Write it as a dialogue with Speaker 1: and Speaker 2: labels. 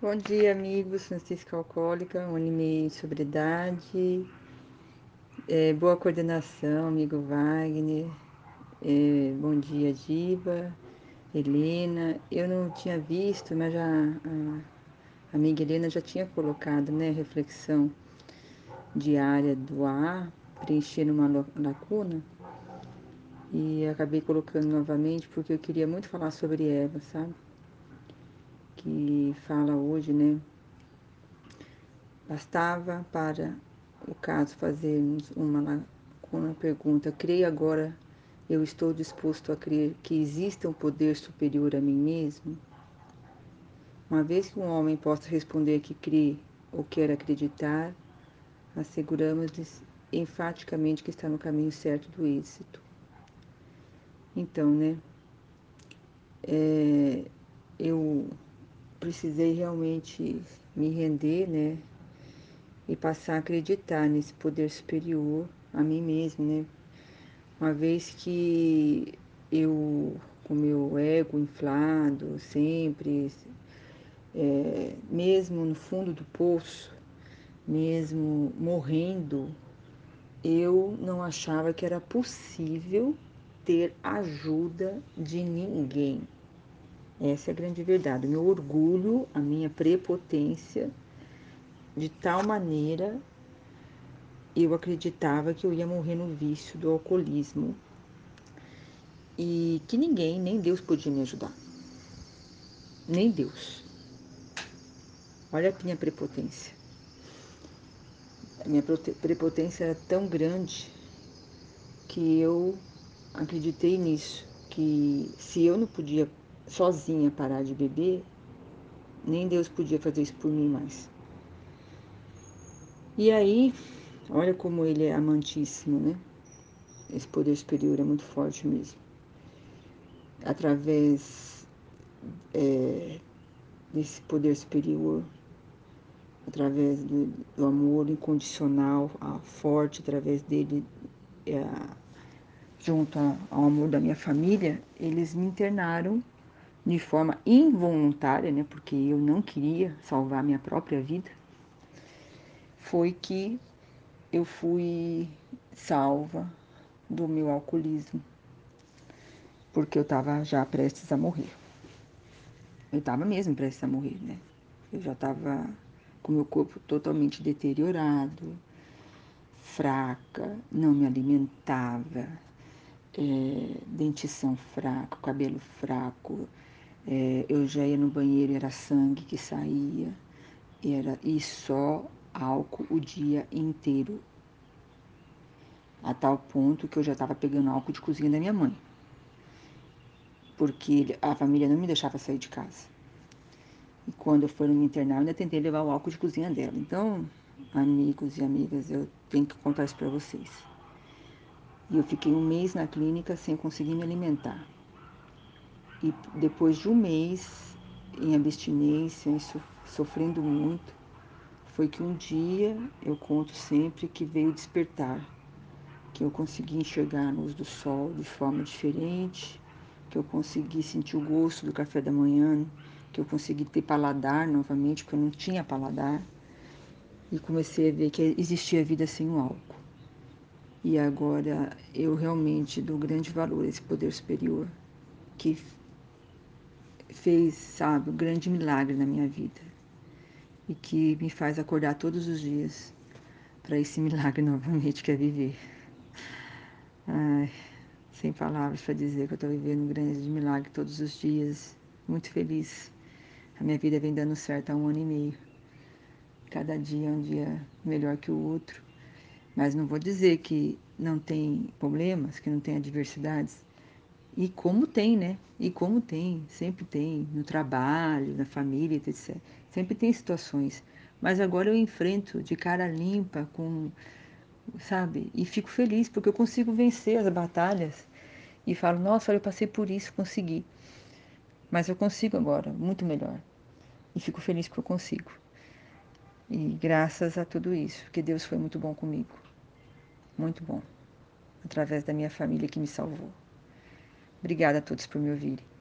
Speaker 1: Bom dia, amigos. Francisca Alcoólica, um ano e meio de sobriedade. É, boa coordenação, amigo Wagner. É, bom dia, Diva. Helena. Eu não tinha visto, mas já a amiga Helena já tinha colocado, né, reflexão diária do A, preenchendo uma lacuna. E acabei colocando novamente porque eu queria muito falar sobre Eva, sabe? Que fala hoje, né? Bastava para o caso fazermos uma, uma pergunta. Creio agora, eu estou disposto a crer que existe um poder superior a mim mesmo? Uma vez que um homem possa responder que crê ou quer acreditar, asseguramos-lhes enfaticamente que está no caminho certo do êxito. Então, né? É, eu precisei realmente me render, né? E passar a acreditar nesse poder superior a mim mesmo, né? Uma vez que eu, com meu ego inflado, sempre, é, mesmo no fundo do poço, mesmo morrendo, eu não achava que era possível ter ajuda de ninguém. Essa é a grande verdade. O meu orgulho, a minha prepotência, de tal maneira eu acreditava que eu ia morrer no vício do alcoolismo e que ninguém, nem Deus podia me ajudar. Nem Deus. Olha a minha prepotência. A minha prepotência era tão grande que eu acreditei nisso, que se eu não podia sozinha parar de beber, nem Deus podia fazer isso por mim mais. E aí, olha como ele é amantíssimo, né? Esse poder superior é muito forte mesmo. Através é, desse poder superior, através do, do amor incondicional, forte, através dele, é, junto ao amor da minha família, eles me internaram de forma involuntária, né, porque eu não queria salvar minha própria vida, foi que eu fui salva do meu alcoolismo, porque eu estava já prestes a morrer. Eu estava mesmo prestes a morrer, né? Eu já estava com meu corpo totalmente deteriorado, fraca, não me alimentava, é, dentição fraca, cabelo fraco, é, eu já ia no banheiro, era sangue que saía, era e só álcool o dia inteiro. A tal ponto que eu já estava pegando álcool de cozinha da minha mãe. Porque a família não me deixava sair de casa. E quando eu fui me internar, eu ainda tentei levar o álcool de cozinha dela. Então, amigos e amigas, eu tenho que contar isso para vocês. E eu fiquei um mês na clínica sem conseguir me alimentar. E depois de um mês em abstinência, em sofrendo muito, foi que um dia eu conto sempre que veio despertar, que eu consegui enxergar a luz do sol de forma diferente, que eu consegui sentir o gosto do café da manhã, que eu consegui ter paladar novamente, porque eu não tinha paladar, e comecei a ver que existia vida sem o álcool. E agora eu realmente dou grande valor a esse poder superior que fez, sabe, um grande milagre na minha vida e que me faz acordar todos os dias para esse milagre novamente que é viver. Ai, sem palavras para dizer que eu estou vivendo um grande milagre todos os dias, muito feliz. A minha vida vem dando certo há um ano e meio. Cada dia é um dia melhor que o outro. Mas não vou dizer que não tem problemas, que não tem adversidades, e como tem, né? E como tem, sempre tem, no trabalho, na família, etc. Sempre tem situações. Mas agora eu enfrento de cara limpa, com, sabe? E fico feliz porque eu consigo vencer as batalhas. E falo, nossa, eu passei por isso, consegui. Mas eu consigo agora, muito melhor. E fico feliz que eu consigo. E graças a tudo isso, porque Deus foi muito bom comigo. Muito bom. Através da minha família que me salvou. Obrigada a todos por me ouvirem.